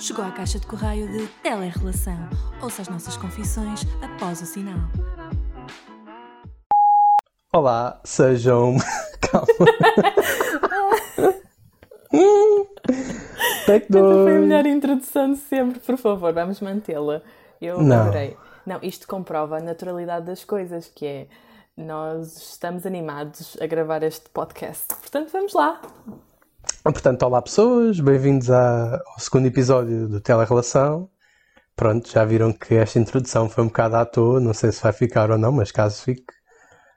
Chegou à caixa de correio de Telerrelação. Ouça as nossas confissões após o sinal. Olá, sejam. Calma. Take Esta foi a dois. melhor introdução de sempre, por favor, vamos mantê-la. Eu Não. adorei. Não, isto comprova a naturalidade das coisas, que é nós estamos animados a gravar este podcast. Portanto, vamos lá. Portanto, olá pessoas, bem-vindos ao segundo episódio do Telerrelação. Pronto, já viram que esta introdução foi um bocado à toa, não sei se vai ficar ou não, mas caso fique.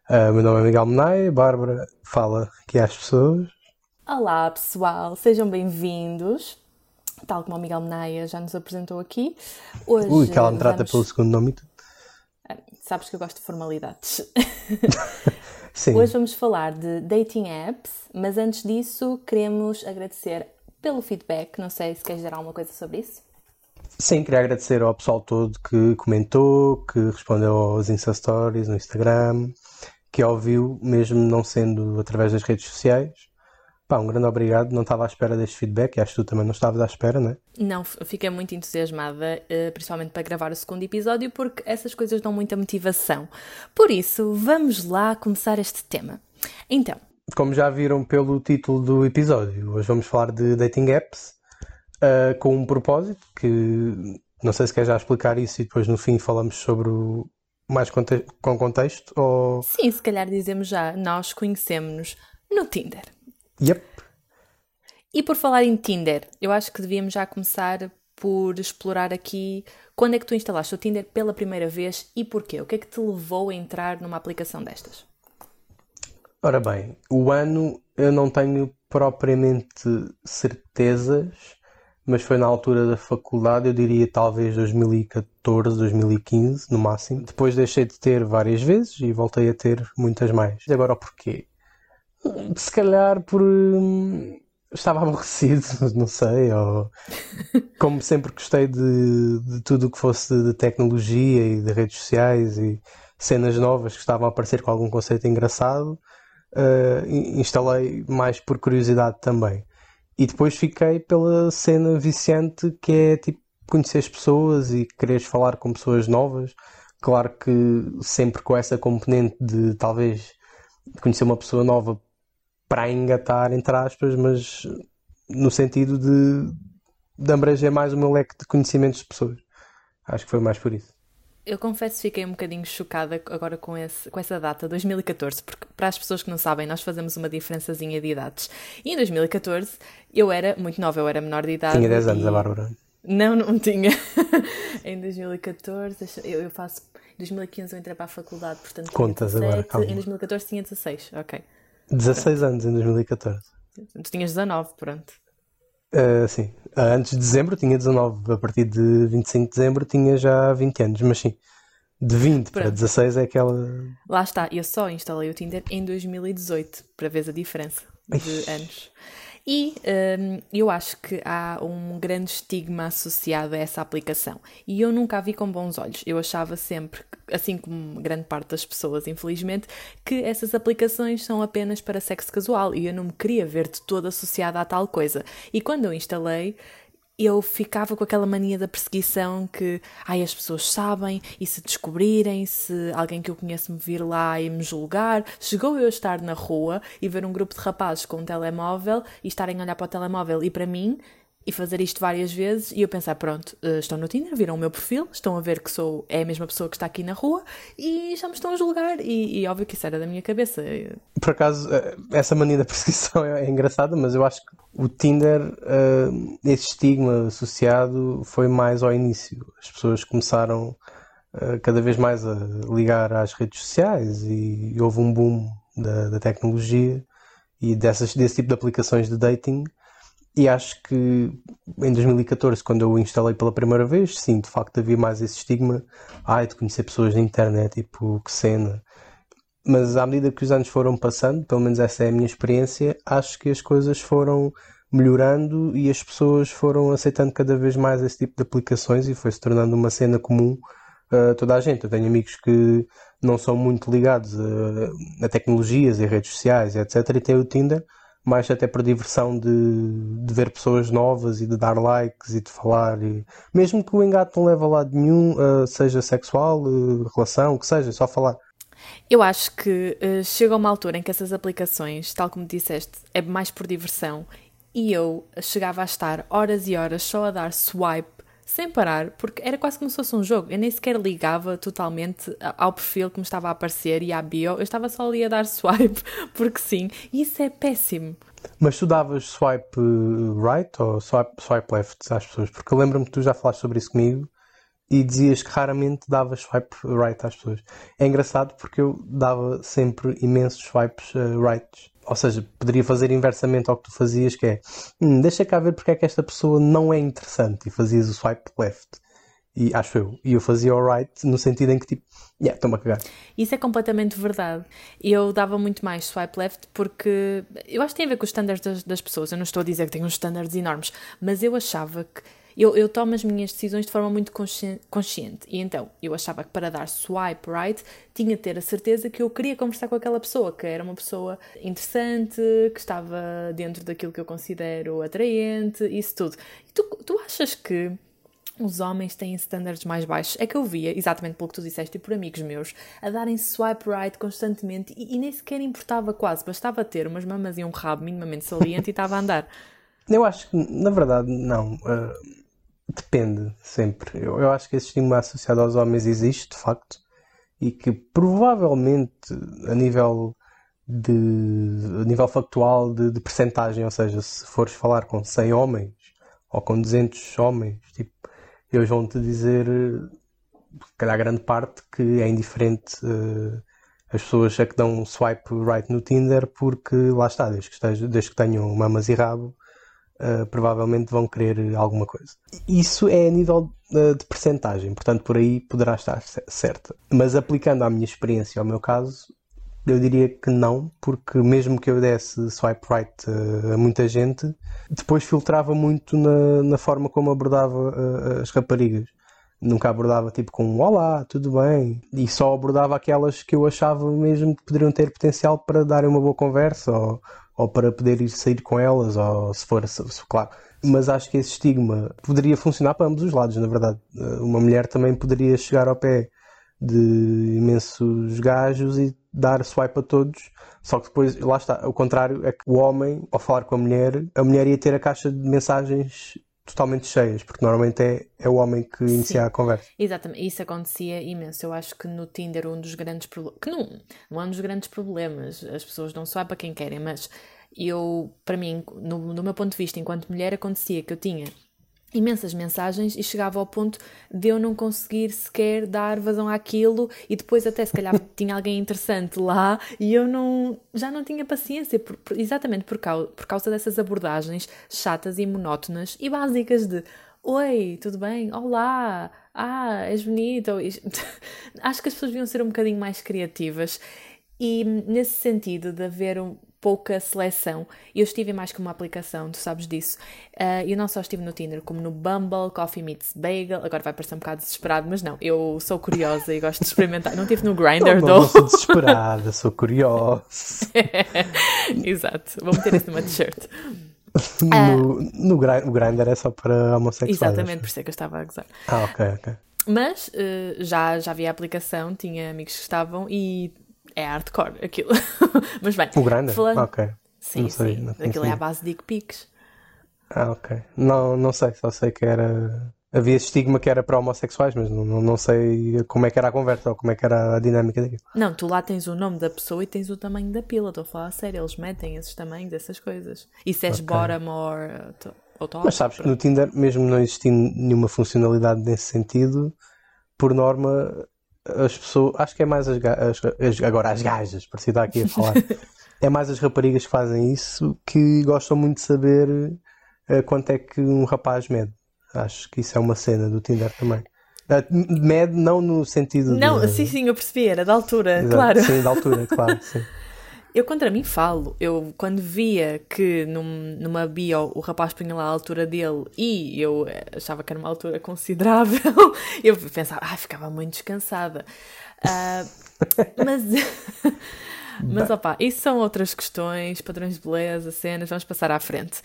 Ah, meu nome é Miguel Menai, Bárbara fala aqui às pessoas. Olá, pessoal, sejam bem-vindos. Tal como o Miguel Menaia já nos apresentou aqui. Hoje, Ui, que ela me trata vamos- pelo segundo nome e tudo. Sabes que eu gosto de formalidades. Sim, Hoje vamos falar de dating apps, mas antes disso queremos agradecer pelo feedback. Não sei se queres dizer alguma coisa sobre isso. sim, queria agradecer ao pessoal todo que comentou, que respondeu aos Insta Stories no Instagram, que ouviu, mesmo não sendo através das redes sociais. Pá, um grande obrigado, não estava à espera deste feedback, acho que tu também não estavas à espera? Não, f- fiquei muito entusiasmada, eh, principalmente para gravar o segundo episódio, porque essas coisas dão muita motivação. Por isso, vamos lá começar este tema. Então, Como já viram pelo título do episódio, hoje vamos falar de dating apps ah, com um propósito que não sei se quer já explicar isso e depois no fim falamos sobre o mais conte- com contexto ou. sim, se calhar dizemos já, nós conhecemos-nos no Tinder. Yep. E por falar em Tinder, eu acho que devíamos já começar por explorar aqui quando é que tu instalaste o Tinder pela primeira vez e porquê? O que é que te levou a entrar numa aplicação destas? Ora bem, o ano eu não tenho propriamente certezas, mas foi na altura da faculdade, eu diria talvez 2014, 2015, no máximo. Depois deixei de ter várias vezes e voltei a ter muitas mais. E agora o porquê? Se calhar por. hum, Estava aborrecido, não sei, ou como sempre gostei de, de tudo o que fosse de tecnologia e de redes sociais e cenas novas que estavam a aparecer com algum conceito engraçado, Uh, in- instalei mais por curiosidade também. E depois fiquei pela cena viciante que é tipo conhecer as pessoas e quereres falar com pessoas novas. Claro que sempre com essa componente de talvez conhecer uma pessoa nova para engatar, entre aspas, mas no sentido de, de abranger mais o meu leque de conhecimentos de pessoas. Acho que foi mais por isso. Eu confesso que fiquei um bocadinho chocada agora com, esse, com essa data, 2014, porque para as pessoas que não sabem, nós fazemos uma diferençazinha de idades. E em 2014 eu era muito nova, eu era menor de idade. Tinha 10 anos e- a Bárbara. Não, não tinha. em 2014, deixa- eu, eu faço. Em 2015 eu entrei para a faculdade, portanto Contas agora, 17. calma. Em 2014 tinha 16, ok. 16 anos em 2014. Tu tinhas 19, pronto. Uh, sim, Uh, antes de dezembro tinha 19, a partir de 25 de dezembro tinha já 20 anos, mas sim, de 20 para Pronto. 16 é aquela. Lá está, eu só instalei o Tinder em 2018, para ver a diferença de Ixi. anos. E hum, eu acho que há um grande estigma associado a essa aplicação. E eu nunca a vi com bons olhos. Eu achava sempre, assim como grande parte das pessoas, infelizmente, que essas aplicações são apenas para sexo casual. E eu não me queria ver de todo associada a tal coisa. E quando eu instalei, eu ficava com aquela mania da perseguição que ai, as pessoas sabem e se descobrirem, se alguém que eu conheço me vir lá e me julgar. Chegou eu a estar na rua e ver um grupo de rapazes com um telemóvel e estarem a olhar para o telemóvel e para mim e fazer isto várias vezes e eu pensar, pronto, eh, estão no Tinder, viram o meu perfil, estão a ver que sou é a mesma pessoa que está aqui na rua e já me estão a julgar e, e óbvio que isso era da minha cabeça. Por acaso, uh, essa mania da perseguição é, é engraçada, mas eu acho que o Tinder, uh, esse estigma associado foi mais ao início. As pessoas começaram cada vez mais a ligar às redes sociais e, houve um boom da, da tecnologia e dessas, desse tipo de aplicações de dating. E acho que em 2014, quando eu o instalei pela primeira vez, sim, de facto havia mais esse estigma. Ai, de conhecer pessoas na internet, tipo, que cena. Mas à medida que os anos foram passando, pelo menos essa é a minha experiência, acho que as coisas foram melhorando e as pessoas foram aceitando cada vez mais esse tipo de aplicações e foi se tornando uma cena comum a toda a gente. Eu tenho amigos que não são muito ligados a, a tecnologias e redes sociais, etc. E têm o Tinder, mais até por diversão de, de ver pessoas novas e de dar likes e de falar. E, mesmo que o engate não leve a lado nenhum, uh, seja sexual, uh, relação, o que seja, só falar. Eu acho que uh, chega uma altura em que essas aplicações, tal como disseste, é mais por diversão e eu chegava a estar horas e horas só a dar swipe sem parar, porque era quase como se fosse um jogo. Eu nem sequer ligava totalmente ao perfil que me estava a aparecer e à bio. Eu estava só ali a dar swipe, porque sim. Isso é péssimo. Mas tu davas swipe right ou swipe, swipe left às pessoas? Porque eu lembro-me que tu já falaste sobre isso comigo e dizias que raramente davas swipe right às pessoas. É engraçado porque eu dava sempre imensos swipes uh, rights. Ou seja, poderia fazer inversamente ao que tu fazias, que é hum, deixa cá ver porque é que esta pessoa não é interessante e fazias o swipe left. E acho eu. E eu fazia o right no sentido em que tipo, yeah, estou-me a cagar. Isso é completamente verdade. Eu dava muito mais swipe left porque eu acho que tem a ver com os standards das, das pessoas. Eu não estou a dizer que tenho uns standards enormes, mas eu achava que eu, eu tomo as minhas decisões de forma muito consciente. E então, eu achava que para dar swipe right, tinha de ter a certeza que eu queria conversar com aquela pessoa, que era uma pessoa interessante, que estava dentro daquilo que eu considero atraente, isso tudo. E tu, tu achas que os homens têm standards mais baixos. É que eu via, exatamente pelo que tu disseste e por amigos meus, a darem swipe right constantemente e, e nem sequer importava quase, bastava ter umas mamas e um rabo minimamente saliente e estava a andar. Eu acho que, na verdade, não. Uh Depende, sempre. Eu, eu acho que esse estigma associado aos homens existe, de facto, e que provavelmente a nível de a nível factual de, de percentagem, ou seja, se fores falar com 100 homens ou com 200 homens, tipo, eles vão-te dizer, se calhar grande parte, que é indiferente uh, as pessoas a que dão um swipe right no Tinder porque lá está, desde que, desde que tenham mamas e rabo, uh, provavelmente vão querer alguma coisa. Isso é a nível uh, de percentagem, portanto por aí poderá estar certa. Mas aplicando à minha experiência ao meu caso, eu diria que não, porque mesmo que eu desse swipe right uh, a muita gente, depois filtrava muito na, na forma como abordava as raparigas nunca abordava tipo com um olá, tudo bem, e só abordava aquelas que eu achava mesmo que poderiam ter potencial para darem uma boa conversa ou, ou para poder ir sair com elas, ou se for, se, claro. Mas acho que esse estigma poderia funcionar para ambos os lados, na verdade. Eh, uma mulher também poderia chegar ao pé de imensos gajos e dar swipe a todos. Só que depois, lá está, o contrário é que o homem, ao falar com a mulher, a mulher ia ter a caixa de mensagens totalmente cheias, porque normalmente é, é o homem que inicia Sim, a conversa. Exatamente, isso acontecia imenso. Eu acho que no Tinder um dos grandes problemas, que não, não é um dos grandes problemas, as pessoas não só para quem querem, mas eu, para mim, no, no meu ponto de vista, enquanto mulher, acontecia que eu tinha imensas mensagens e chegava ao ponto de eu não conseguir sequer dar vazão àquilo e depois até se calhar tinha alguém interessante lá e eu não já não tinha paciência por, por, exatamente por causa, por causa dessas abordagens chatas e monótonas e básicas de Oi, tudo bem? Olá! Ah, és bonito! Acho que as pessoas deviam ser um bocadinho mais criativas e nesse sentido de haver um, pouca seleção. Eu estive mais que uma aplicação, tu sabes disso. Uh, eu não só estive no Tinder, como no Bumble, Coffee Meets Bagel. Agora vai parecer um bocado desesperado, mas não, eu sou curiosa e gosto de experimentar. Não estive no Grindr, não, não sou desesperada, sou curiosa. Exato, vou meter isso numa t-shirt. no, no o Grindr é só para homossexuais. Exatamente, por isso é que eu estava a gozar. Ah, ok, ok. Mas uh, já, já vi a aplicação, tinha amigos que estavam e é hardcore aquilo. Mas bem. O grande? Falando... Ok. Sim, não sei, sim. Não aquilo é a base de dick pics. Ah, ok. Não, não sei, só sei que era. Havia estigma que era para homossexuais, mas não, não sei como é que era a conversa ou como é que era a dinâmica daquilo. Não, tu lá tens o nome da pessoa e tens o tamanho da pila, estou a falar a sério, eles metem esses tamanhos, essas coisas. E se és okay. bottom or, ou top. Mas sabes que no Tinder, mesmo não existindo nenhuma funcionalidade nesse sentido, por norma as pessoas, acho que é mais as, as, agora as gajas, para citar aqui a falar, é mais as raparigas que fazem isso que gostam muito de saber uh, quanto é que um rapaz mede. Acho que isso é uma cena do Tinder também. Uh, mede não no sentido Não, de... sim, sim, eu percebi, era da altura, Exato, claro. Sim, da altura, claro, sim. Eu contra mim falo. Eu, quando via que num, numa bio o rapaz punha lá a altura dele e eu achava que era uma altura considerável, eu pensava, ah, ficava muito descansada. Uh, mas, Mas opá, isso são outras questões, padrões de beleza, cenas, vamos passar à frente.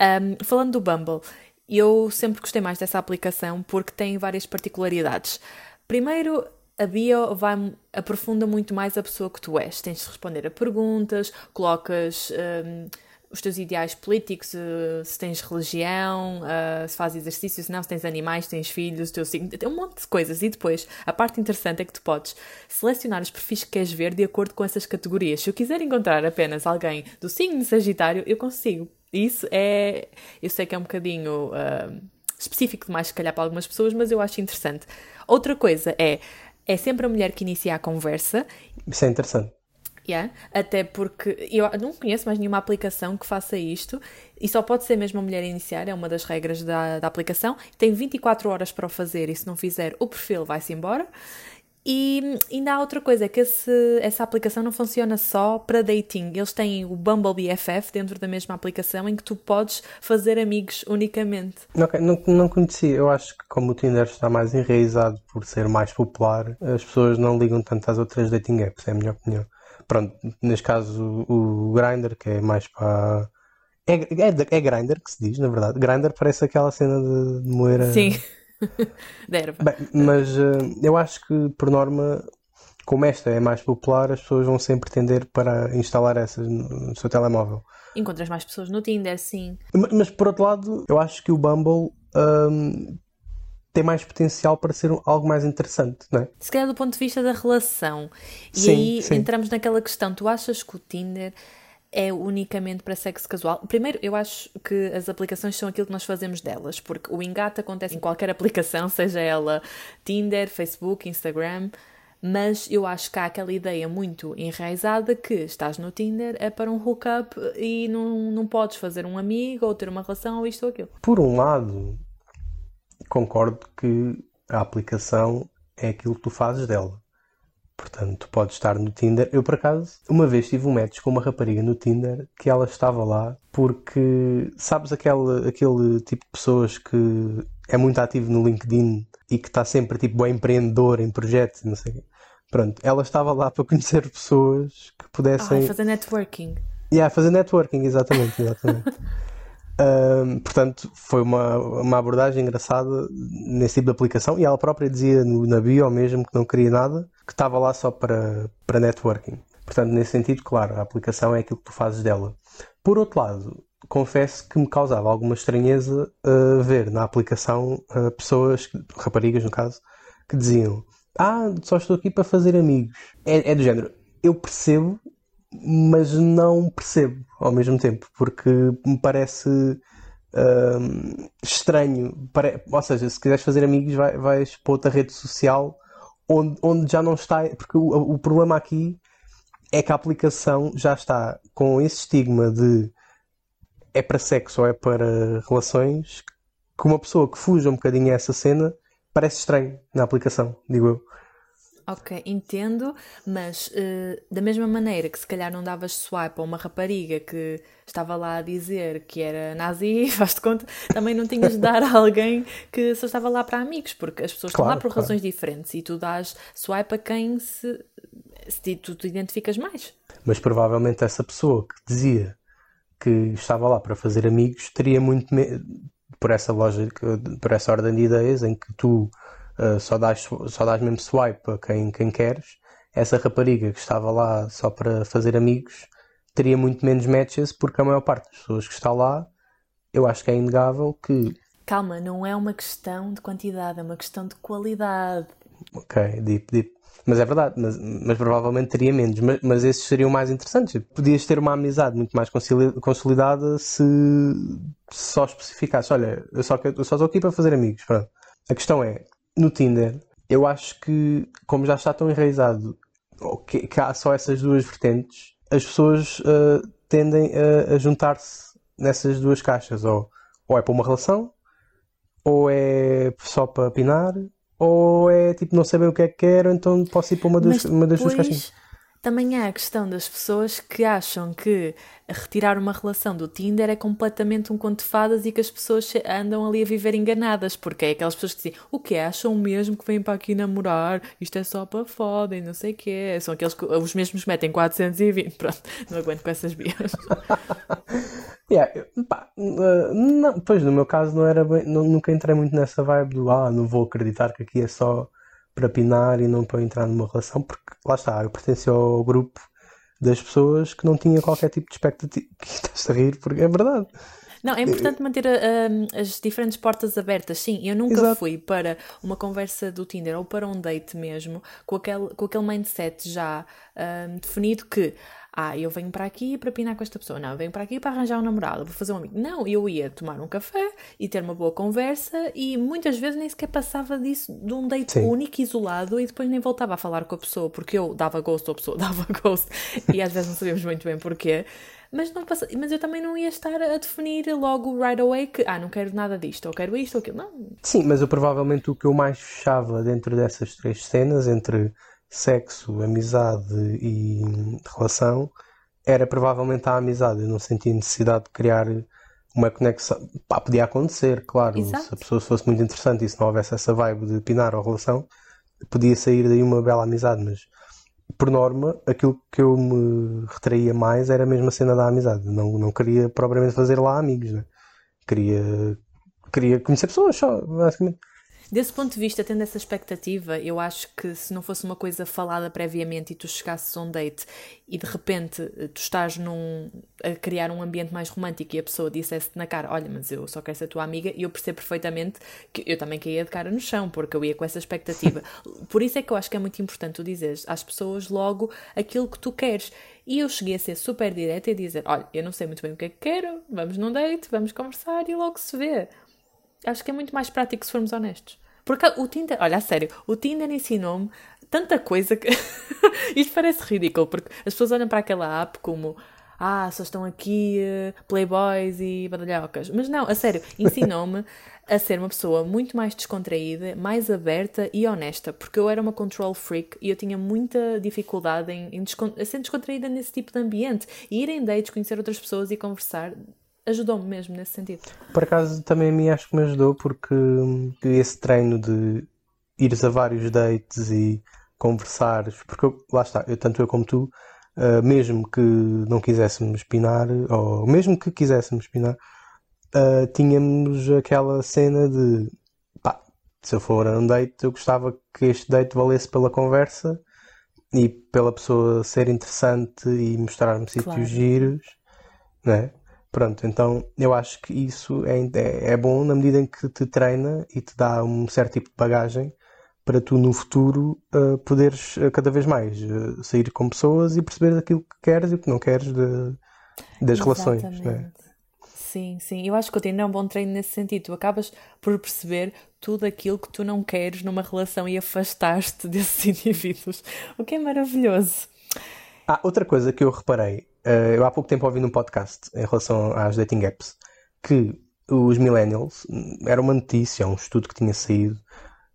Um, falando do Bumble, eu sempre gostei mais dessa aplicação porque tem várias particularidades. Primeiro, a bio vai, aprofunda muito mais a pessoa que tu és. Tens de responder a perguntas, colocas um, os teus ideais políticos, uh, se tens religião, uh, se fazes exercício, se não, se tens animais, se tens filhos, o teu signo, um monte de coisas. E depois, a parte interessante é que tu podes selecionar os perfis que queres ver de acordo com essas categorias. Se eu quiser encontrar apenas alguém do signo Sagitário, eu consigo. Isso é. Eu sei que é um bocadinho uh, específico demais, se calhar, para algumas pessoas, mas eu acho interessante. Outra coisa é. É sempre a mulher que inicia a conversa. Isso é interessante. Yeah, até porque eu não conheço mais nenhuma aplicação que faça isto e só pode ser mesmo a mulher iniciar, é uma das regras da, da aplicação. Tem 24 horas para o fazer e se não fizer, o perfil vai-se embora. E ainda há outra coisa, é que esse, essa aplicação não funciona só para dating. Eles têm o Bumble BFF dentro da mesma aplicação em que tu podes fazer amigos unicamente. Ok, não, não conhecia. Eu acho que como o Tinder está mais enraizado por ser mais popular, as pessoas não ligam tanto às outras dating apps, é a minha opinião. Pronto, neste caso o, o Grindr, que é mais para... É, é, é Grindr que se diz, na verdade. Grindr parece aquela cena de, de moer a... Sim. erva. Bem, mas uh, eu acho que, por norma, como esta é mais popular, as pessoas vão sempre tender para instalar essas no, seu telemóvel. Encontras mais pessoas no Tinder, sim. Mas, mas por outro lado, eu acho que o Bumble um, tem mais potencial para ser algo mais interessante, não é? Se calhar do ponto de vista da relação. E sim, aí sim. entramos naquela questão: tu achas que o Tinder é unicamente para sexo casual. Primeiro, eu acho que as aplicações são aquilo que nós fazemos delas, porque o engate acontece em qualquer aplicação, seja ela Tinder, Facebook, Instagram, mas eu acho que há aquela ideia muito enraizada que estás no Tinder é para um hookup e não, não podes fazer um amigo ou ter uma relação ou isto ou aquilo. Por um lado, concordo que a aplicação é aquilo que tu fazes dela. Portanto, tu podes estar no Tinder. Eu, por acaso, uma vez tive um match com uma rapariga no Tinder que ela estava lá porque, sabes, aquele, aquele tipo de pessoas que é muito ativo no LinkedIn e que está sempre, tipo, bem empreendedor em projetos, não sei o quê. Pronto, ela estava lá para conhecer pessoas que pudessem. Ah, fazer networking. Yeah, fazer networking, exatamente, exatamente. Um, portanto, foi uma, uma abordagem engraçada nesse tipo de aplicação e ela própria dizia no, na bio mesmo que não queria nada, que estava lá só para, para networking. Portanto, nesse sentido, claro, a aplicação é aquilo que tu fazes dela. Por outro lado, confesso que me causava alguma estranheza uh, ver na aplicação uh, pessoas, raparigas no caso, que diziam: Ah, só estou aqui para fazer amigos. É, é do género. Eu percebo mas não percebo ao mesmo tempo, porque me parece hum, estranho. Pare... Ou seja, se quiseres fazer amigos, vai, vais para outra rede social onde, onde já não está. Porque o, o problema aqui é que a aplicação já está com esse estigma de é para sexo ou é para relações que uma pessoa que fuja um bocadinho a essa cena parece estranho na aplicação, digo eu. Ok, entendo, mas uh, da mesma maneira que se calhar não davas swipe a uma rapariga que estava lá a dizer que era nazi, faz-te conta, também não tinhas de dar a alguém que só estava lá para amigos, porque as pessoas Claro, estão lá por claro. razões diferentes e tu dás swipe a quem se, se tu te identificas mais. Mas provavelmente essa pessoa que dizia que estava lá para fazer amigos teria muito me... por essa lógica, por essa ordem de ideias em que tu uh, só, dás, só dás mesmo swipe a quem, quem queres. Essa rapariga que estava lá só para fazer amigos teria muito menos matches porque a maior parte das pessoas que está lá, eu acho que é inegável que, Calma, não é uma questão de quantidade, é uma questão de qualidade. ok, deep, deep. Mas é verdade, mas, mas provavelmente teria menos. Mas, mas esses seriam mais interessantes. Podias ter uma amizade muito mais consolidada se só especificasse: olha, eu só, eu só estou aqui para fazer amigos. Pronto. A questão é: no Tinder, eu acho que, como já está tão enraizado que, que há só essas duas vertentes, as pessoas ah, tendem a, a juntar-se nessas duas caixas. Ou, ou é para uma relação, ou é só para pinar, ou é tipo não saber o que é que quero, então posso ir para uma, das Mas uma das duas caixinhas. Também há a questão das pessoas que acham que retirar uma relação do Tinder é completamente um conto de fadas e que as pessoas andam ali a viver enganadas, porque é aquelas pessoas que dizem o que acham mesmo que vêm para aqui namorar, isto é só para foda e não sei o que São aqueles que os mesmos metem 420, pronto, não aguento com essas bias. yeah, pá, não, pois no meu caso não era bem, não, nunca entrei muito nessa vibe do ah, não vou acreditar que aqui é só para pinar e não para entrar numa relação, porque lá está, eu pertenço ao grupo das pessoas que não tinha qualquer tipo de expectativa. Estás a rir, porque é verdade. Não, é importante manter uh, as diferentes portas abertas. Sim, eu nunca Exato. fui para uma conversa do Tinder ou para um date mesmo com aquele, com aquele mindset já uh, definido que ah, eu venho para aqui para pinar com esta pessoa. Não, eu venho para aqui para arranjar um namorado, vou fazer um amigo. Não, eu ia tomar um café e ter uma boa conversa e muitas vezes nem sequer passava disso de um date Sim. único, isolado e depois nem voltava a falar com a pessoa porque eu dava gosto, a pessoa dava gosto e às vezes não sabíamos muito bem porquê. Mas, não passa... mas eu também não ia estar a definir logo right away que ah, não quero nada disto, ou quero isto ou aquilo. Não. Sim, mas eu provavelmente o que eu mais fechava dentro dessas três cenas entre sexo, amizade e relação, era provavelmente a amizade. Eu não sentia necessidade de criar uma conexão. Pá, podia acontecer, claro. Exato. Se a pessoa fosse muito interessante e se não houvesse essa vibe de pinar a relação, podia sair daí uma bela amizade. Mas, por norma, aquilo que eu me retraía mais era mesmo a cena da amizade. Não, não queria propriamente fazer lá amigos, né? Queria, queria conhecer pessoas só, basicamente. Desse ponto de vista, tendo essa expectativa, eu acho que se não fosse uma coisa falada previamente e tu chegasses a um date e de repente tu estás num, a criar um ambiente mais romântico e a pessoa dissesse-te na cara: Olha, mas eu só quero ser tua amiga, e eu percebo perfeitamente que eu também caía de cara no chão, porque eu ia com essa expectativa. Por isso é que eu acho que é muito importante tu dizeres às pessoas logo aquilo que tu queres. E eu cheguei a ser super direta e dizer: Olha, eu não sei muito bem o que é que quero, vamos num date, vamos conversar e logo se vê. Acho que é muito mais prático se formos honestos. Porque o Tinder, olha, a sério, o Tinder ensinou-me tanta coisa que. Isto parece ridículo, porque as pessoas olham para aquela app como. Ah, só estão aqui uh, playboys e badalhocas. Mas não, a sério, ensinou-me a ser uma pessoa muito mais descontraída, mais aberta e honesta, porque eu era uma control freak e eu tinha muita dificuldade em, em descont ser descontraída nesse tipo de ambiente. E ir em dates, conhecer outras pessoas e conversar ajudou-me mesmo nesse sentido. Por acaso também a mim acho que me ajudou porque esse treino de ires a vários dates e conversares, porque eu, lá está, eu, tanto eu como tu, uh, mesmo que não quiséssemos pinar, ou mesmo que quiséssemos pinar, uh, tínhamos aquela cena de pá, se eu for a um date, eu gostava que este date valesse pela conversa e pela pessoa ser interessante e mostrar-me claro. sítios giros, né? Pronto, então eu acho que isso é, é, é, bom na medida em que te treina e te dá um certo tipo de bagagem para tu no futuro uh, poderes uh, cada vez mais uh, sair com pessoas e perceber aquilo que queres e o que não queres de, das Exatamente. relações. Né? Sim, sim. Eu acho que o Tinder é um bom treino nesse sentido. Tu acabas por perceber tudo aquilo que tu não queres numa relação e afastar-te desses indivíduos, o que é maravilhoso. Ah, outra coisa que eu reparei eu há pouco tempo ouvi num podcast em relação às dating apps que os millennials, era uma notícia, um estudo que tinha saído.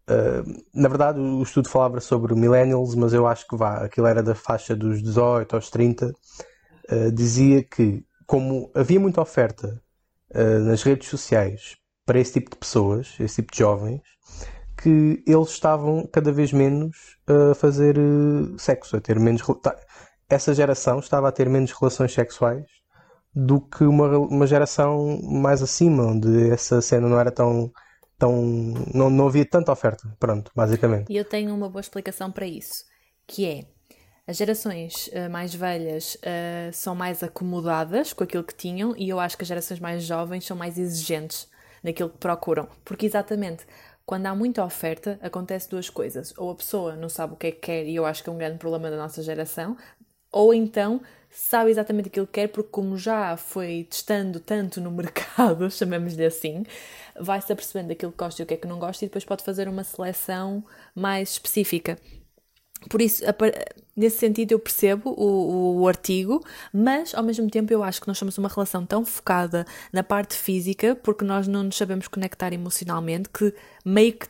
Uh, na verdade, o estudo falava sobre millennials, mas eu acho que vá, aquilo era da faixa dos 18 aos 30. Uh, eh, dizia que, como havia muita oferta nas redes sociais para esse tipo de pessoas, esse tipo de jovens, que eles estavam cada vez menos a fazer sexo, a ter menos essa geração estava a ter menos relações sexuais do que uma, uma geração mais acima, onde essa cena não era tão. tão não, não havia tanta oferta. Pronto, basicamente. E eu tenho uma boa explicação para isso, que é. As gerações uh, mais velhas uh, são mais acomodadas com aquilo que tinham e eu acho que as gerações mais jovens são mais exigentes naquilo que procuram. Porque exatamente quando há muita oferta, acontece duas coisas. Ou a pessoa não sabe o que é que quer, e eu acho que é um grande problema da nossa geração, ou então sabe exatamente aquilo que quer, porque como já foi testando tanto no mercado, chamemos-lhe assim, vai-se apercebendo aquilo que gosta e o que é que não gosta e depois pode fazer uma seleção mais específica. Por isso, nesse sentido, eu percebo o, o, artigo, mas ao mesmo tempo eu acho que nós somos uma relação tão focada na parte física, porque nós não nos sabemos conectar emocionalmente, que meio que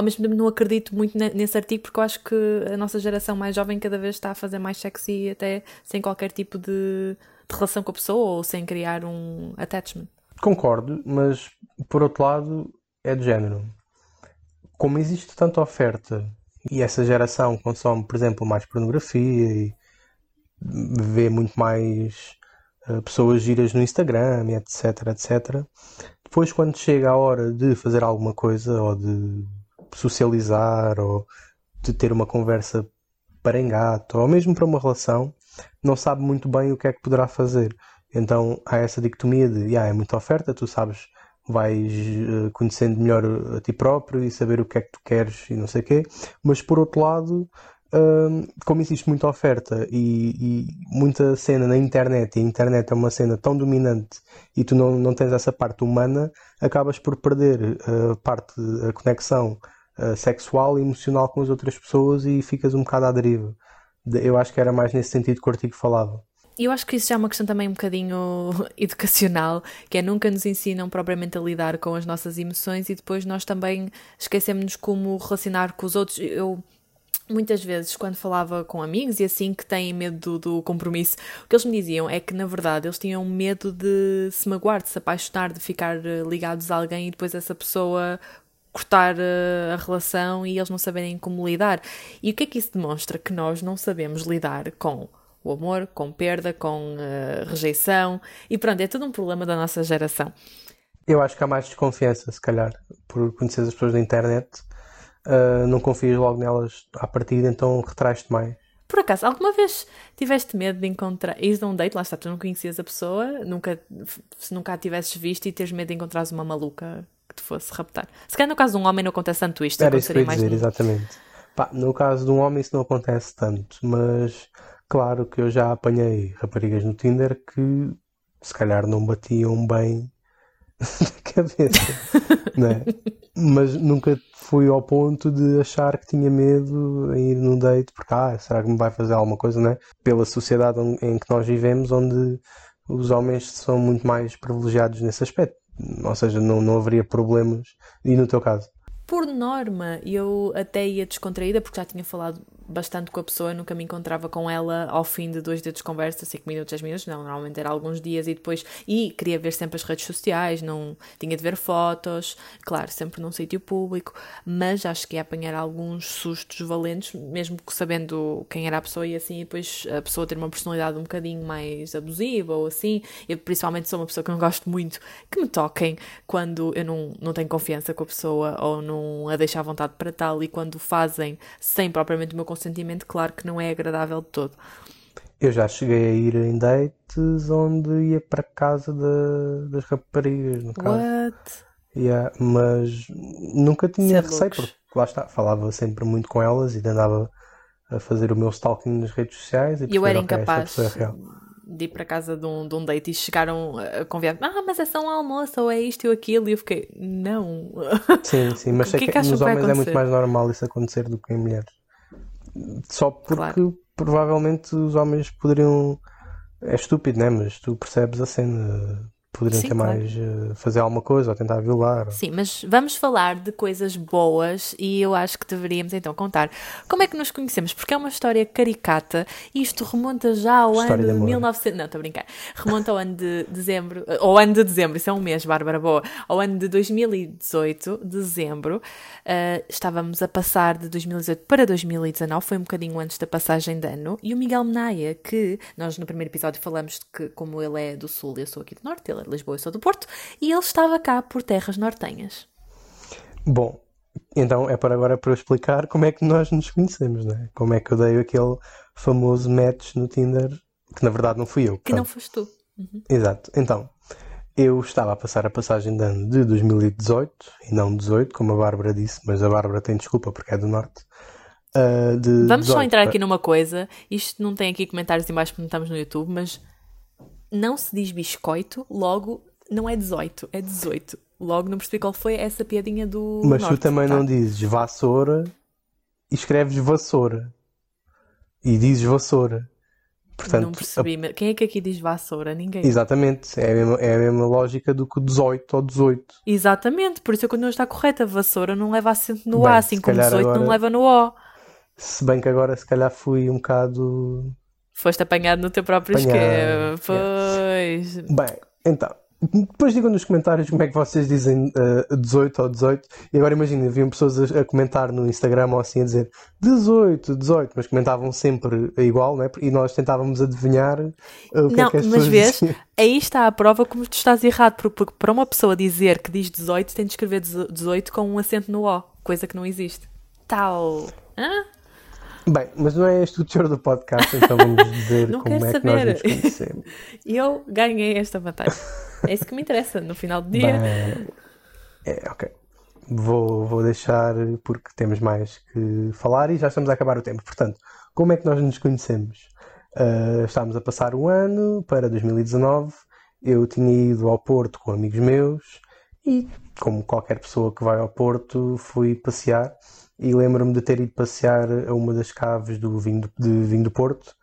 ao mesmo tempo não acredito muito nesse artigo porque eu acho que a nossa geração mais jovem cada vez está a fazer mais sexy até sem qualquer tipo de, de relação com a pessoa ou sem criar um attachment. Concordo, mas por outro lado é de género. Como existe tanta oferta e essa geração consome, por exemplo, mais pornografia e vê muito mais uh, pessoas giras no Instagram, etc, etc. Depois, quando chega a hora de fazer alguma coisa ou de socializar ou de ter uma conversa para engato ou mesmo para uma relação, não sabe muito bem o que é que poderá fazer. Então há essa dicotomia de, yeah, é muita oferta, tu sabes, vais uh, conhecendo melhor a ti próprio e saber o que é que tu queres e não sei o quê, mas por outro lado, uh, como existe muita oferta e, e, muita cena na internet, e a internet é uma cena tão dominante e tu não, não tens essa parte humana, acabas por perder a parte, a conexão uh, sexual e emocional com as outras pessoas e ficas um bocado à deriva. Eu acho que era mais nesse sentido que o artigo falava. Eu acho que isso já é uma questão também um bocadinho educacional, que é nunca nos ensinam propriamente a lidar com as nossas emoções e depois nós também esquecemos como relacionar com os outros. Eu muitas vezes, quando falava com amigos e assim que têm medo do, do, compromisso, o que eles me diziam é que, na verdade, eles tinham medo de se magoar, de se apaixonar, de ficar eh, ligados a alguém e depois essa pessoa cortar eh, a relação e eles não saberem como lidar. E o que é que isso demonstra? Que nós não sabemos lidar com o amor, com perda, com uh, rejeição e pronto, é tudo um problema da nossa geração. Eu acho que há mais desconfiança, se calhar, por conhecer as pessoas da internet. Uh, não confias logo nelas à partida, então retrais-te mais. Por acaso, alguma vez tiveste medo de encontrar. Ires a um date, lá está, tu não conhecias a pessoa, nunca, se nunca a tivesses visto e teres medo de encontrares uma maluca que te fosse raptar. Se calhar no caso de um homem não acontece tanto isto. Era isso que eu ia dizer, no... exatamente. Pá, no caso de um homem isso não acontece tanto, mas Claro que eu já apanhei raparigas no Tinder que se calhar não batiam bem na cabeça, né? mas nunca fui ao ponto de achar que tinha medo em ir num date, porque ah, será que me vai fazer alguma coisa, né? Pela sociedade em que nós vivemos, onde os homens são muito mais privilegiados nesse aspecto, ou seja, não, não haveria problemas. E no teu caso? Por norma, eu até ia descontraída, porque já tinha falado bastante com a pessoa, nunca me encontrava com ela ao fim de dois dedos de conversa, 5 minutos, 10 minutos, não, normalmente era alguns dias e depois, e queria ver sempre as redes sociais, não tinha de ver fotos, claro, sempre num sítio público, mas acho que ia apanhar alguns sustos valentes, mesmo sabendo quem era a pessoa e assim, e depois a pessoa ter uma personalidade um bocadinho mais abusiva ou assim, eu principalmente sou uma pessoa que não gosto muito que me toquem quando eu não, não tenho confiança com a pessoa ou não a deixo à vontade para tal e quando fazem sem propriamente o meu claro que não é agradável de todo. Eu já cheguei a ir em dates onde ia para casa de, das raparigas, no caso. What? Yeah, mas nunca tinha é receio, porque lá está, falava sempre muito com elas e andava a fazer o meu stalking nas redes sociais. E eu era incapaz é de ir para casa de um, de um date e chegaram a convidar ah, mas é só um almoço ou é isto ou aquilo e eu fiquei, não. Sim, sim, mas sei que, que, que nos homens é muito mais normal isso acontecer do que em mulheres. Só porque claro. provavelmente os homens poderiam. É estúpido, né? Mas tu percebes a cena poderiam Sim, ter claro. mais uh, fazer alguma coisa ou tentar violar. Sim, mas vamos falar de coisas boas e eu acho que deveríamos então contar como é que nos conhecemos, porque é uma história caricata e isto remonta já ao história ano de, de 1900. Não, estou a brincar. Remonta ao ano de dezembro, ou ano de dezembro, isso é um mês, Bárbara Boa. Ao ano de 2018, dezembro, uh, estávamos a passar de 2018 para 2019, foi um bocadinho antes da passagem de ano, e o Miguel Menaia, que nós no primeiro episódio falamos de que, como ele é do Sul e eu sou aqui do Norte, ele de Lisboa, eu sou do Porto, e ele estava cá por terras nortenhas. Bom, então é para agora para eu explicar como é que nós nos conhecemos, não é? Como é que eu dei aquele famoso match no Tinder, que na verdade não fui eu. Que pronto. não foste tu. Uhum. Exato. Então, eu estava a passar a passagem de ano de 2018 e não 18, como a Bárbara disse, mas a Bárbara tem desculpa porque é do Norte. Uh, Vamos só entrar aqui numa coisa. Isto não tem aqui comentários em baixo porque não estamos no YouTube, mas não se diz biscoito, logo não é 18, é 18. Logo não percebi qual foi essa piadinha do. Mas norte, tu também tá? não dizes vassoura e escreves vassoura. E dizes vassoura. Portanto, não percebi. A... Quem é que aqui diz vassoura? Ninguém. Exatamente. É a, mesma, é a mesma lógica do que 18 ou 18. Exatamente. Por isso é que não está correta. Vassoura não leva acento no Bem, A, assim como 18 agora... não leva no O. Se bem que agora se calhar fui um bocado. Foste apanhado no teu próprio esquema. Pois. Bem, então, depois digam nos comentários como é que vocês dizem uh, 18 ou 18. E agora imagina, haviam pessoas a, a, comentar no Instagram ou assim a dizer 18, 18, mas comentavam sempre igual, né? E nós tentávamos adivinhar uh, o que não, é que as mas vês, diziam. aí está a prova como tu estás errado, porque, porque para uma pessoa dizer que diz 18 tem de escrever 18 com um acento no O, coisa que não existe. Tal. Hã? Bem, mas não é este o teor do podcast, então vamos dizer como é saber. que nós nos conhecemos. Eu ganhei esta batalha. É isso que me interessa no final do dia. Bem, é, ok. Vou, vou deixar porque temos mais que falar e já estamos a acabar o tempo. Portanto, como é que nós nos conhecemos? Uh, estávamos a passar o ano para 2019. Eu tinha ido ao Porto com amigos meus e, como qualquer pessoa que vai ao Porto, fui passear e lembro-me de ter ido passear a uma das caves do vinho de vinho do Porto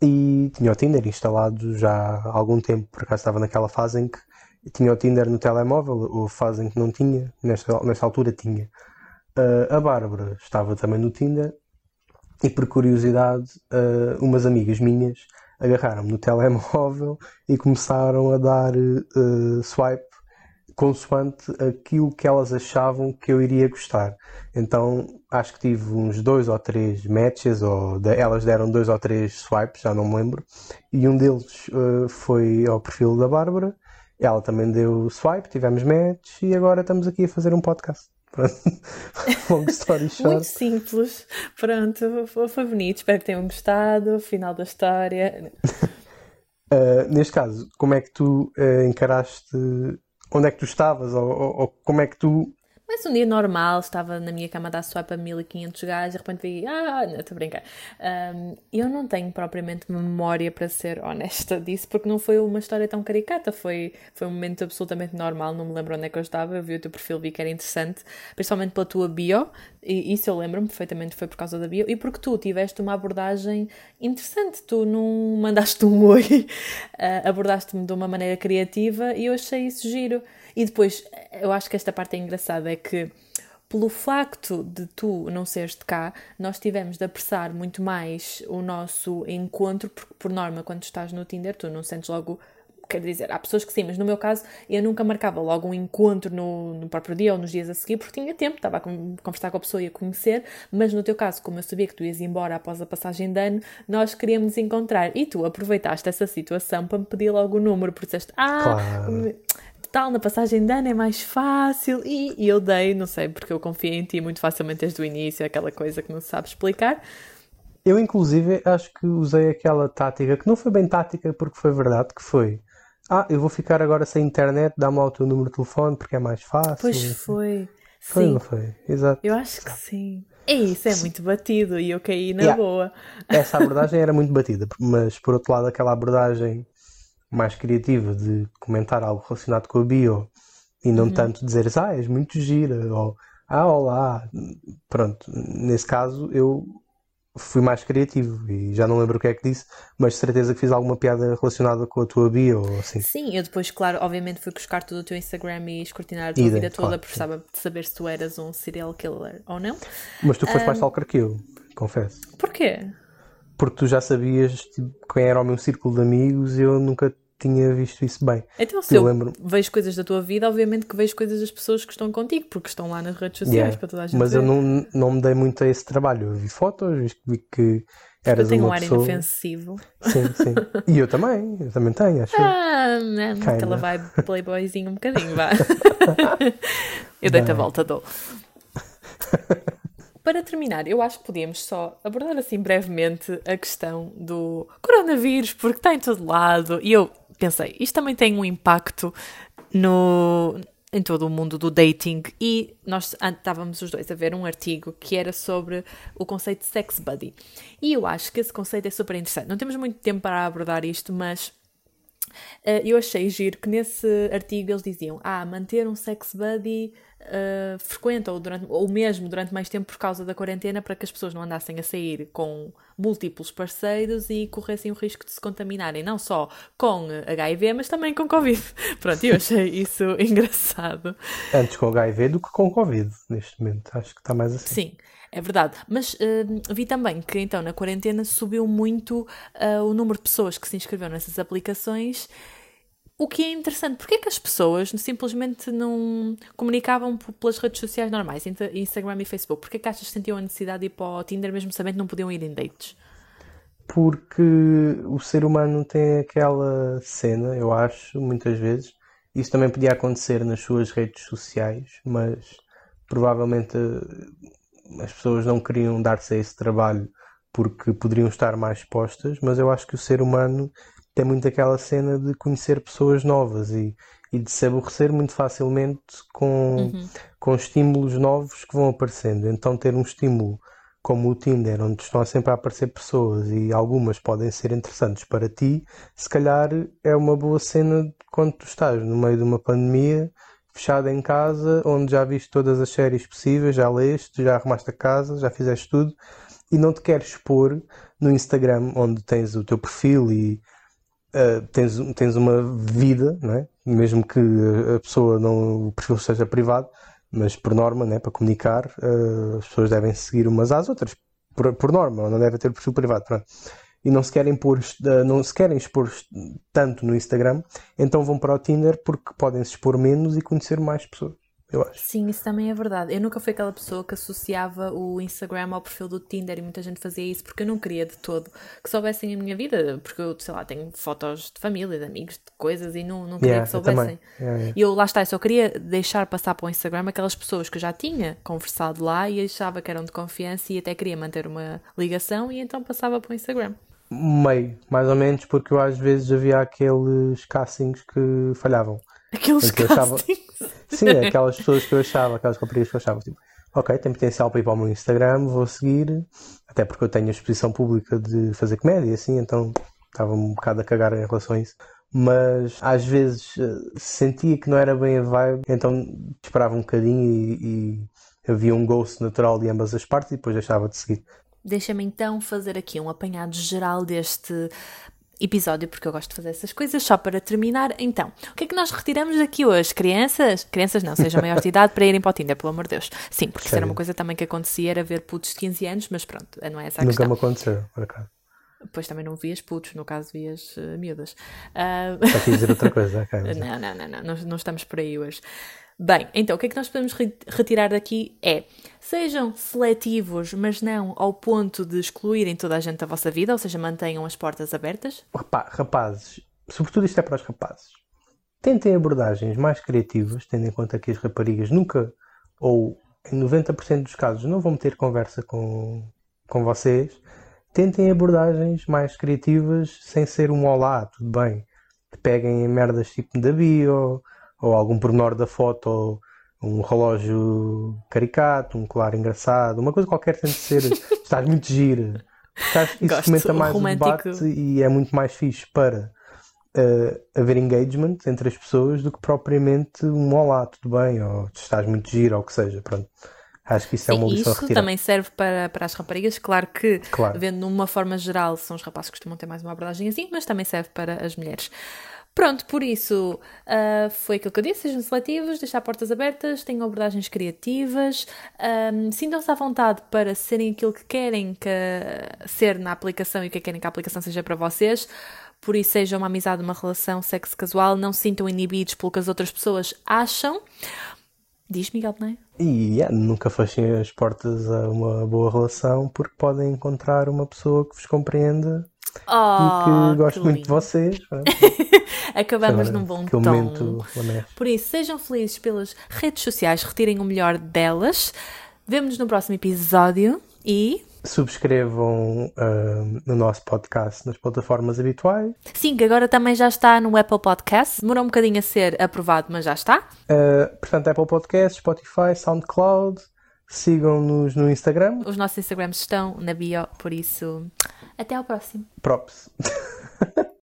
e tinha o Tinder instalado já há algum tempo, por acaso estava naquela fase em que tinha o Tinder no telemóvel, ou fase em que não tinha, nesta, nesta altura tinha. Uh, a Bárbara estava também no Tinder e por curiosidade uh, umas amigas minhas agarraram-me no telemóvel e começaram a dar uh, swipe consoante aquilo que elas achavam que eu iria gostar. Então acho que tive uns dois ou três matches, ou de, elas deram dois ou três swipes, já não me lembro, e um deles uh, foi ao perfil da Bárbara. Ela também deu swipe, tivemos match e agora estamos aqui a fazer um podcast. Long story short. Muito simples. Pronto, foi bonito. Espero que tenham gostado. Final da história. Uh, neste caso, como é que tu uh, encaraste onde é que tu estavas ou, ou, ou como é que tu mas um dia normal, estava na minha cama a dar swap a 1500 gajos, de repente vi, ah, não, estou a brincar. Um, eu não tenho propriamente memória para ser honesta disso, porque não foi uma história tão caricata, foi, foi um momento absolutamente normal, não me lembro onde é que eu estava, eu vi o teu perfil, vi que era interessante, principalmente pela tua bio, e isso eu lembro-me perfeitamente, foi por causa da bio, e porque tu tiveste uma abordagem interessante, tu não mandaste um oi, uh, abordaste-me de uma maneira criativa e eu achei isso giro. E depois, eu acho que esta parte é engraçada, é que pelo facto de tu não seres de cá, nós tivemos de apressar muito mais o nosso encontro, porque por norma, quando estás no Tinder, tu não sentes logo. Quer dizer, há pessoas que sim, mas no meu caso eu nunca marcava logo um encontro no, no próprio dia ou nos dias a seguir porque tinha tempo, estava a conversar com a pessoa e a conhecer, mas no teu caso, como eu sabia que tu ias embora após a passagem de ano, nós queríamos encontrar e tu aproveitaste essa situação para me pedir logo o número, porque disseste, ah, claro tal, na passagem de ano é mais fácil. E, e eu dei, não sei, porque eu confiei em ti muito facilmente desde o início, aquela coisa que não se sabe explicar. Eu, inclusive, acho que usei aquela tática, que não foi bem tática porque foi verdade, que foi ah, eu vou ficar agora sem internet, dá-me lá o teu número de telefone porque é mais fácil. Pois foi. Foi, sim. não foi? Exato. Eu acho que sim. É isso, é muito batido e eu caí na yeah. boa. Essa abordagem era muito batida, mas por outro lado, aquela abordagem mais criativa de comentar algo relacionado com a bio e não uhum. tanto dizer ah, és muito gira ou ah, olá. Pronto, nesse caso eu fui mais criativo e já não lembro o que é que disse, mas de certeza que fiz alguma piada relacionada com a tua bio ou assim. Sim, eu depois, claro, obviamente fui buscar tudo o teu Instagram e escrutinar a tua vida toda claro, precisava de saber se tu eras um serial killer ou não. Mas tu foste um... mais stalker que eu, confesso. Porquê? Porque tu já sabias tipo, quem era o meu círculo de amigos e eu nunca tinha visto isso bem. Então, se eu, eu lembro... vejo coisas da tua vida, obviamente que vejo coisas das pessoas que estão contigo, porque estão lá nas redes sociais yeah. para toda a gente Mas ver. eu não, não me dei muito a esse trabalho. Eu vi fotos, vi que eras eu tenho uma um ar pessoa... inofensivo. Sim, sim. E eu também, eu também tenho, acho. Ah, não, aquela vibe playboyzinho um bocadinho, vá. eu dei-te a volta, dou. Para terminar, eu acho que podíamos só abordar assim brevemente a questão do coronavírus, porque está em todo lado. E eu pensei, isto também tem um impacto no, em todo o mundo do dating e nós estávamos os dois a ver um artigo que era sobre o conceito de sex buddy. E eu acho que esse conceito é super interessante. Não temos muito tempo para abordar isto, mas uh, eu achei giro que nesse artigo eles diziam: ah, manter um sex buddy uh, frequente ou, durante, ou mesmo durante mais tempo por causa da quarentena para que as pessoas não andassem a sair com múltiplos parceiros e corressem o risco de se contaminarem não só com HIV, mas também com Covid. Pronto, eu achei isso engraçado. Antes com HIV do que com Covid, neste momento. Acho que está mais assim. Sim. É verdade, mas uh, vi também que então na quarentena subiu muito uh, o número de pessoas que se inscreveram nessas aplicações o que é interessante, porque é que as pessoas simplesmente não comunicavam pelas redes sociais normais, Instagram e Facebook? Porque é que achas que sentiam a necessidade de ir para o Tinder mesmo sabendo que não podiam ir em dates? Porque o ser humano tem aquela cena, eu acho, muitas vezes. Isso também podia acontecer nas suas redes sociais, mas provavelmente eh, as pessoas não queriam dar-se a esse trabalho porque poderiam estar mais expostas, mas eu acho que o ser humano tem muito aquela cena de conhecer pessoas novas e, e de se aborrecer muito facilmente com, uhum. com estímulos novos que vão aparecendo. Então, ter um estímulo como o Tinder, onde estão sempre a aparecer pessoas e algumas podem ser interessantes para ti, se calhar é uma boa cena quando tu estás no meio de uma pandemia, fechado em casa, onde já viste todas as séries possíveis, já leste, já arrumaste a casa, já fizeste tudo e não te queres expor no Instagram, onde tens o teu perfil e uh, tens, tens uma vida, não é? mesmo que a pessoa não, o perfil seja privado, mas por norma, né, para comunicar, uh, as pessoas devem seguir umas às outras, por, por norma, não devem ter perfil privado. Pronto. E não se querem pôr, uh, não se querem expor tanto no Instagram, então vão para o Tinder porque podem se expor menos e conhecer mais pessoas eu acho. Sim, isso também é verdade. Eu nunca fui aquela pessoa que associava o Instagram ao perfil do Tinder e muita gente fazia isso porque eu não queria de todo que soubessem a minha vida, porque eu, sei lá, tenho fotos de família, de amigos, de coisas e não, não queria yeah, que soubessem. E eu, lá está, eu só queria deixar passar para o Instagram aquelas pessoas que eu já tinha conversado lá e achava que eram de confiança e até queria manter uma ligação e então passava para o Instagram. Meio, mais ou menos, porque eu às vezes havia aqueles castings que falhavam. Aqueles castings? Sim, aquelas pessoas que eu achava, aquelas raparigas que eu achava, tipo, ok, tem potencial para ir para o meu Instagram, vou seguir, até porque eu tenho a exposição pública de fazer comédia, assim, então estava um bocado a cagar em relação a isso. Mas às vezes eh, sentia que não era bem a vibe, então esperava um bocadinho e, e havia um ghost natural de ambas as partes e depois deixava de seguir. Deixa-me então fazer aqui um apanhado geral deste episódio, porque eu gosto de fazer essas coisas. Só para terminar, então, o que é que nós retiramos daqui hoje? Crianças? Crianças não, seja maior de idade para irem para o Tinder, pelo amor de Deus. Sim, porque isso era uma coisa também que acontecia, era ver putos de 15 anos, mas pronto, não é essa a Nunca questão. me aconteceu, por acaso. Pois também não vias putos, no caso vias uh, miúdas. Uh... Só dizer outra coisa, ok. não, não, não, não, não, não estamos por aí hoje. Bem, então o que é que nós podemos retirar daqui é sejam seletivos, mas não ao ponto de excluírem toda a gente da vossa vida, ou seja, mantenham as portas abertas. rapazes, sobretudo isto é para os rapazes, tentem abordagens mais criativas, tendo em conta que as raparigas nunca, ou em 90% dos casos, não vão ter conversa com, com vocês. Tentem abordagens mais criativas sem ser um olá, tudo bem. Peguem merdas tipo da bio ou algum pormenor da foto, ou um relógio caricato, um colar engraçado, uma coisa qualquer tem de ser. estás muito gira. Estás, isso fomenta mais romântico. o debate e é muito mais fixe para uh, haver engagement entre as pessoas do que propriamente um olá, tudo bem, ou estás muito gira, ou o que seja. Pronto. Acho que isso é Sim, é uma lição Isso também serve para, para as raparigas. Claro que, claro. vendo de uma forma geral, são os rapazes que costumam ter mais uma abordagem assim, mas também serve para as mulheres. Pronto, por isso uh, foi aquilo que eu disse: sejam seletivos, deixar portas abertas, tenham abordagens criativas, um, sintam-se à vontade para serem aquilo que querem que, ser na aplicação e o que querem que a aplicação seja para vocês. Por isso, seja uma amizade, uma relação sexo casual, não se sintam inibidos pelo que as outras pessoas acham. Diz, Miguel, não é? E yeah, nunca fechem as portas a uma boa relação porque podem encontrar uma pessoa que vos compreenda oh, e que gosta muito de vocês. Acabamos num bom tom. Por isso, sejam felizes pelas redes sociais, retirem o melhor delas. Vemo-nos no próximo episódio e. Subscrevam uh, no nosso podcast nas plataformas habituais. Sim, que agora também já está no Apple Podcast. Demorou um bocadinho a ser aprovado, mas já está. Uh, portanto, Apple Podcast, Spotify, SoundCloud. Sigam-nos no Instagram. Os nossos Instagrams estão na bio, por isso, até ao próximo. Props.